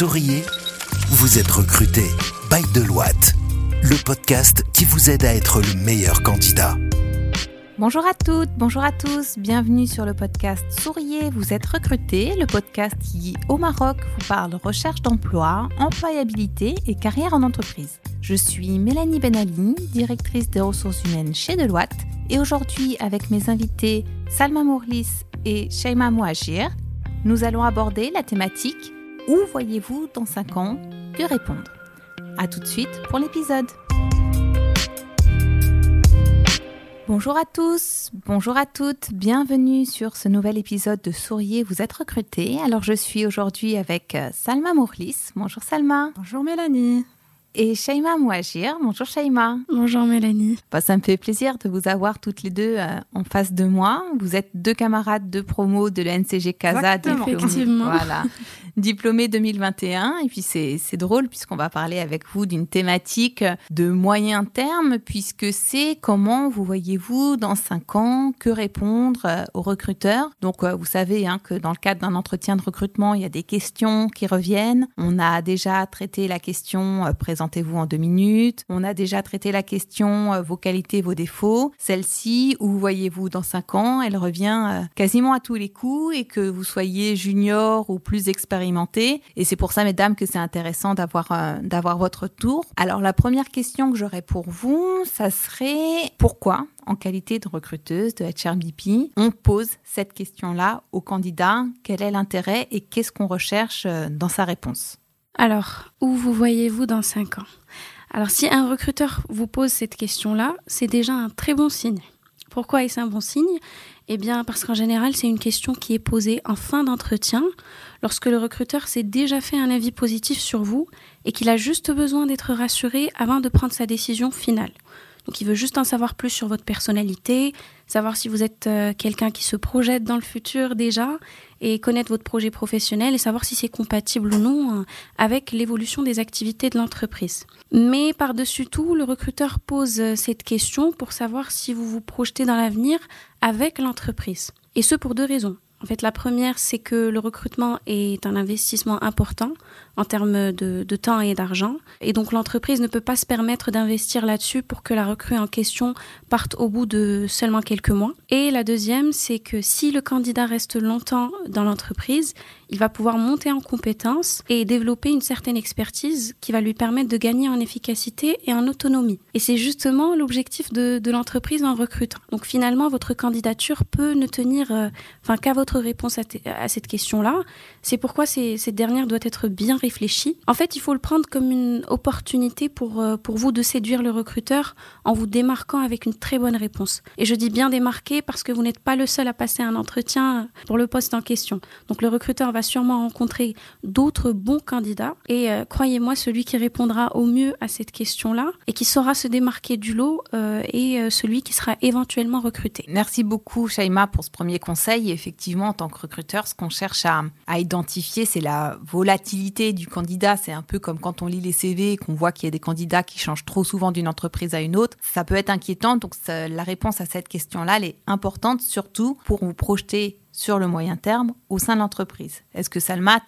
Souriez, vous êtes recruté by Deloitte, le podcast qui vous aide à être le meilleur candidat. Bonjour à toutes, bonjour à tous, bienvenue sur le podcast Souriez, vous êtes recruté, le podcast qui, au Maroc, vous parle recherche d'emploi, employabilité et carrière en entreprise. Je suis Mélanie Benali, directrice des ressources humaines chez Deloitte, et aujourd'hui, avec mes invités Salma Mourlis et Shaima Mouagir, nous allons aborder la thématique Où voyez-vous dans 5 ans Que répondre? A tout de suite pour l'épisode. Bonjour à tous, bonjour à toutes, bienvenue sur ce nouvel épisode de Souriez, vous êtes recrutés. Alors je suis aujourd'hui avec euh, Salma Mourlis. Bonjour Salma. Bonjour Mélanie et Shaima Mouagir. Bonjour Shaima. Bonjour Mélanie. Bah, ça me fait plaisir de vous avoir toutes les deux euh, en face de moi. Vous êtes deux camarades de promo de l'NCG Casa. Effectivement. Voilà. diplômé 2021. Et puis c'est drôle puisqu'on va parler avec vous d'une thématique de moyen terme puisque c'est comment vous voyez-vous dans cinq ans, que répondre euh, aux recruteurs. Donc euh, vous savez hein, que dans le cadre d'un entretien de recrutement, il y a des questions qui reviennent. On a déjà traité la question euh, présentez-vous en deux minutes. On a déjà traité la question vos qualités, vos défauts. Celle-ci, où voyez-vous dans cinq ans, elle revient quasiment à tous les coups et que vous soyez junior ou plus expérimenté et c'est pour ça, mesdames, que c'est intéressant d'avoir euh, d'avoir votre tour. Alors la première question que j'aurais pour vous, ça serait pourquoi, en qualité de recruteuse de HRBP, on pose cette question-là aux candidats Quel est l'intérêt et qu'est-ce qu'on recherche euh, dans sa réponse? Alors, où vous voyez-vous dans cinq ans? Alors si un recruteur vous pose cette question-là, c'est déjà un très bon signe. Pourquoi est-ce un bon signe? Eh bien, parce qu'en général, c'est une question qui est posée en fin d'entretien, lorsque le recruteur s'est déjà fait un avis positif sur vous et qu'il a juste besoin d'être rassuré avant de prendre sa décision finale. Donc il veut juste en savoir plus sur votre personnalité, savoir si vous êtes euh, quelqu'un qui se projette dans le futur déjà et connaître votre projet professionnel et savoir si c'est compatible ou non euh, avec l'évolution des activités de l'entreprise. Mais par-dessus tout, le recruteur pose euh, cette question pour savoir si vous vous projetez dans l'avenir avec l'entreprise. Et ce pour deux raisons. En fait, la première, c'est que le recrutement est un investissement important en termes de, de temps et d'argent. Et donc, l'entreprise ne peut pas se permettre d'investir là-dessus pour que la recrue en question parte au bout de seulement quelques mois. Et la deuxième, c'est que si le candidat reste longtemps dans l'entreprise, il va pouvoir monter en compétences et développer une certaine expertise qui va lui permettre de gagner en efficacité et en autonomie. Et c'est justement l'objectif de, de l'entreprise en recrutant. Donc finalement, votre candidature peut ne tenir, euh, enfin, qu'à votre réponse à, à cette question-là. C'est pourquoi cette dernière doit être bien réfléchie. En fait, il faut le prendre comme une opportunité pour, euh, pour vous de séduire le recruteur en vous démarquant avec une très bonne réponse. Et je dis bien démarquer parce que vous n'êtes pas le seul à passer un entretien pour le poste en question. Donc le recruteur va sûrement rencontrer d'autres bons candidats. Et euh, croyez-moi, celui qui répondra au mieux à cette question-là et qui saura se démarquer du lot euh, est celui qui sera éventuellement recruté. Merci beaucoup, Shaima, pour ce premier conseil. effectivement, en tant que recruteur, ce qu'on cherche à, à identifier, c'est la volatilité du candidat. C'est un peu comme quand on lit les CV et qu'on voit qu'il y a des candidats qui changent trop souvent d'une entreprise à une autre. Ça peut être inquiétant. Donc, la réponse à cette question-là, elle est importante, surtout pour vous projeter sur le moyen terme au sein de l'entreprise. Est-ce que Salma,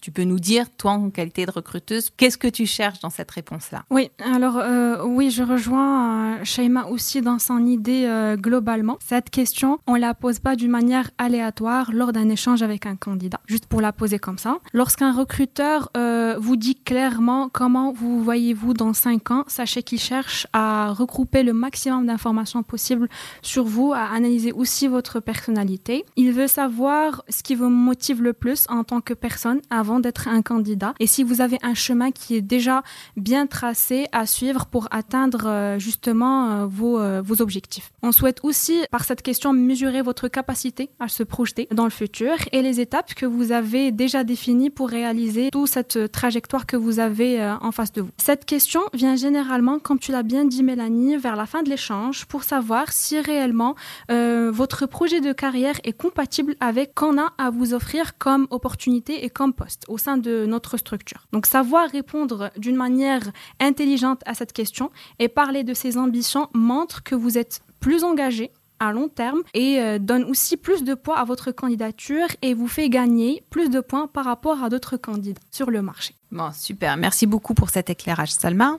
tu peux nous dire, toi, en qualité de recruteuse, qu'est-ce que tu cherches dans cette réponse-là? Oui, alors euh, oui, je rejoins euh, Shaima aussi dans son idée euh, globalement. Cette question, on la pose pas d'une manière aléatoire lors d'un échange avec un candidat, juste pour la poser comme ça. Lorsqu'un recruteur euh, vous dit clairement comment vous voyez-vous dans cinq ans, sachez qu'il cherche à regrouper le maximum d'informations possibles sur vous, à analyser aussi votre personnalité. Veut savoir ce qui vous motive le plus en tant que personne avant d'être un candidat et si vous avez un chemin qui est déjà bien tracé à suivre pour atteindre euh, justement euh, vos, euh, vos objectifs. On souhaite aussi par cette question mesurer votre capacité à se projeter dans le futur et les étapes que vous avez déjà définies pour réaliser toute cette trajectoire que vous avez en face de vous. Cette question vient généralement, comme tu l'as bien dit Mélanie, vers la fin de l'échange pour savoir si réellement votre projet de carrière est compatible avec qu'on a à vous offrir comme opportunité et comme poste au sein de notre structure. Donc savoir répondre d'une manière intelligente à cette question et parler de ses ambitions montre que vous êtes plus engagé à long terme et euh, donne aussi plus de poids à votre candidature et vous fait gagner plus de points par rapport à d'autres candidats sur le marché. Bon, super. Merci beaucoup pour cet éclairage, Salma.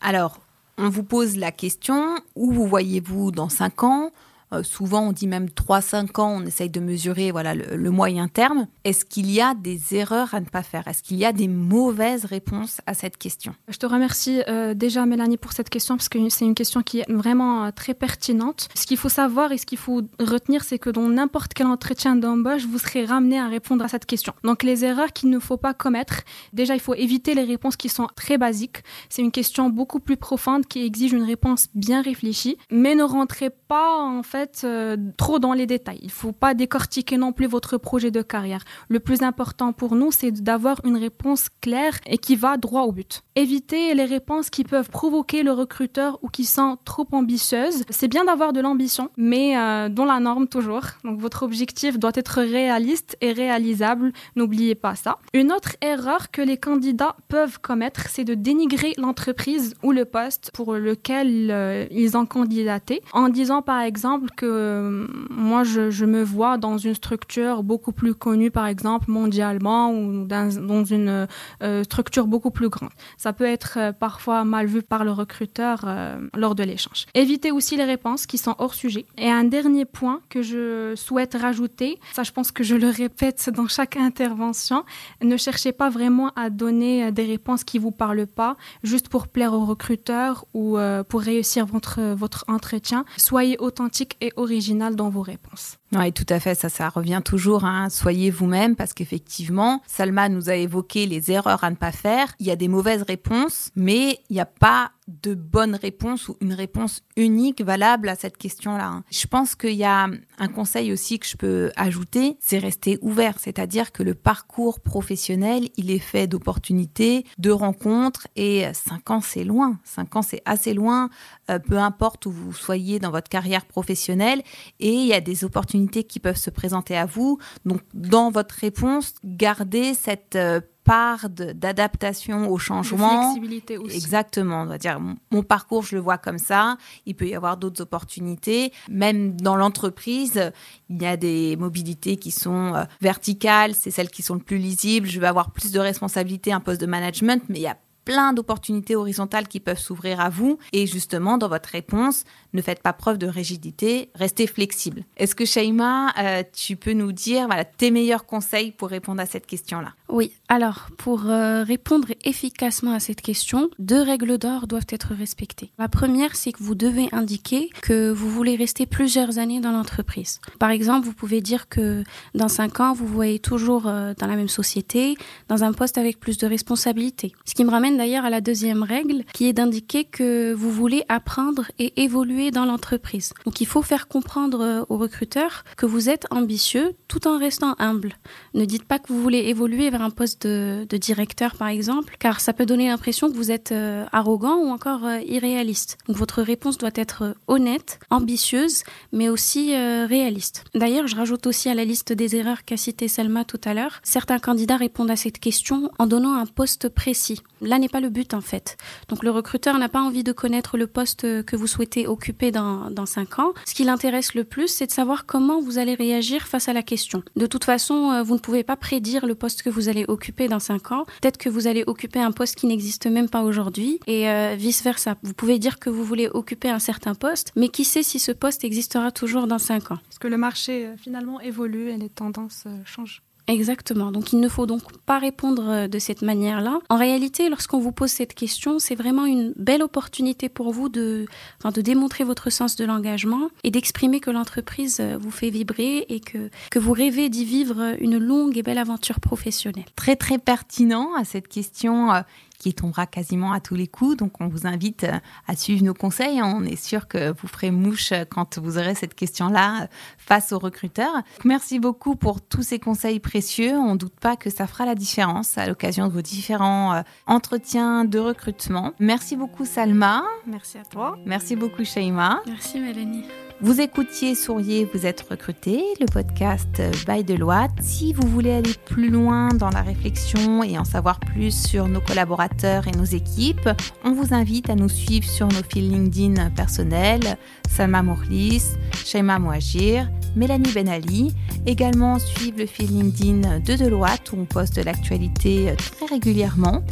Alors, on vous pose la question, où vous voyez-vous dans 5 ans? Euh, souvent, on dit même 3-5 ans, on essaye de mesurer voilà, le, moyen terme. Est-ce qu'il y a des erreurs à ne pas faire? Est-ce qu'il y a des mauvaises réponses à cette question? Je te remercie euh, déjà, Mélanie, pour cette question, parce que c'est une question qui est vraiment euh, très pertinente. Ce qu'il faut savoir et ce qu'il faut retenir, c'est que dans n'importe quel entretien d'embauche, vous serez ramené à répondre à cette question. Donc, les erreurs qu'il ne faut pas commettre, déjà, il faut éviter les réponses qui sont très basiques. C'est une question beaucoup plus profonde qui exige une réponse bien réfléchie, mais ne rentrez pas, en fait, euh, trop dans les détails. Il faut pas décortiquer non plus votre projet de carrière. Le plus important pour nous, c'est d'avoir une réponse claire et qui va droit au but. Évitez les réponses qui peuvent provoquer le recruteur ou qui sont trop ambitieuses. C'est bien d'avoir de l'ambition, mais euh, dans la norme toujours. Donc votre objectif doit être réaliste et réalisable. N'oubliez pas ça. Une autre erreur que les candidats peuvent commettre, c'est de dénigrer l'entreprise ou le poste pour lequel euh, ils ont candidaté en disant par exemple que euh, moi, je, me vois dans une structure beaucoup plus connue, par exemple, mondialement ou dans, une euh, structure beaucoup plus grande. Ça peut être euh, parfois mal vu par le recruteur lors de l'échange. Évitez aussi les réponses qui sont hors sujet. Et un dernier point que je souhaite rajouter, ça je pense que je le répète dans chaque intervention, ne cherchez pas vraiment à donner des réponses qui vous parlent pas, juste pour plaire au recruteur ou pour réussir votre, votre entretien. Soyez authentique et original dans vos réponses. Oui, tout à fait, ça, ça revient toujours. Hein. Soyez vous-même parce qu'effectivement, Salma nous a évoqué les erreurs à ne pas faire. Il y a des mauvaises réponses, mais il n'y a pas de bonne réponse ou une réponse unique valable à cette question-là. Hein. Je pense qu'il y a un conseil aussi que je peux ajouter, c'est rester ouvert, c'est-à-dire que le parcours professionnel, il est fait d'opportunités, de rencontres et cinq ans c'est loin, cinq ans c'est assez loin, euh, peu importe où vous soyez dans votre carrière professionnelle et il y a des opportunités qui peuvent se présenter à vous. Donc dans votre réponse, gardez cette euh, part d'adaptation au changement. flexibilité aussi. Exactement. On va dire, mon, parcours, je le vois comme ça. Il peut y avoir d'autres opportunités. Même dans l'entreprise, il y a des mobilités qui sont euh, verticales. C'est celles qui sont le plus lisibles. Je vais avoir plus de responsabilités, un poste de management, mais il y a plein d'opportunités horizontales qui peuvent s'ouvrir à vous. Et justement, dans votre réponse, ne faites pas preuve de rigidité, restez flexible. Est-ce que Shaima, euh, tu peux nous dire tes meilleurs conseils pour répondre à cette question-là? Oui, alors pour euh, répondre efficacement à cette question, deux règles d'or doivent être respectées. La première, c'est que vous devez indiquer que vous voulez rester plusieurs années dans l'entreprise. Par exemple, vous pouvez dire que dans cinq ans, vous voyez toujours euh, dans la même société, dans un poste avec plus de responsabilités. Ce qui me ramène d'ailleurs à la deuxième règle, qui est d'indiquer que vous voulez apprendre et évoluer dans l'entreprise. Donc il faut faire comprendre euh, aux recruteurs que vous êtes ambitieux tout en restant humble. Ne dites pas que vous voulez évoluer vers un poste de, directeur par exemple, car ça peut donner l'impression que vous êtes euh, arrogant ou encore euh, irréaliste. Donc votre réponse doit être honnête, ambitieuse, mais aussi réaliste. D'ailleurs, je rajoute aussi à la liste des erreurs qu'a cité Selma tout à l'heure, certains candidats répondent à cette question en donnant un poste précis. Là n'est pas le but en fait. Donc le recruteur n'a pas envie de connaître le poste que vous souhaitez occuper dans, dans 5 ans. Ce qui l'intéresse le plus, c'est de savoir comment vous allez réagir face à la question. De toute façon, euh, vous ne pouvez pas prédire le poste que vous allez occuper dans 5 ans. Peut-être que vous allez occuper un poste qui n'existe même pas aujourd'hui et euh, vice-versa. Vous pouvez dire que vous voulez occuper un certain poste, mais qui sait si ce poste existera toujours dans 5 ans? Parce que le marché euh, finalement évolue et les tendances changent. Exactement. Donc il ne faut donc pas répondre euh, de cette manière-là. En réalité, lorsqu'on vous pose cette question, c'est vraiment une belle opportunité pour vous de, enfin, de démontrer votre sens de l'engagement et d'exprimer que l'entreprise euh, vous fait vibrer et que, que vous rêvez d'y vivre une longue et belle aventure professionnelle. Très très pertinent à cette question euh, qui tombera quasiment à tous les coups. Donc, on vous invite euh, à suivre nos conseils. On est sûr que vous ferez mouche quand vous aurez cette question-là euh, face aux recruteurs. Merci beaucoup pour tous ces conseils précieux. On ne doute pas que ça fera la différence à l'occasion de vos différents euh, entretiens de recrutement. Merci beaucoup, Salma. Merci à toi. Merci beaucoup, Shaima. Merci, Mélanie. Vous écoutiez Souriez, vous êtes recruté, le podcast by Deloitte. Si vous voulez aller plus loin dans la réflexion et en savoir plus sur nos collaborateurs et nos équipes, on vous invite à nous suivre sur nos fils LinkedIn personnels, Salma Mourlis, Shaima Mouagir, Mélanie Benali. Également suivre le fil LinkedIn de Deloitte où on poste l'actualité très régulièrement.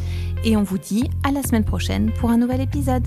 Et on vous dit à la semaine prochaine pour un nouvel épisode.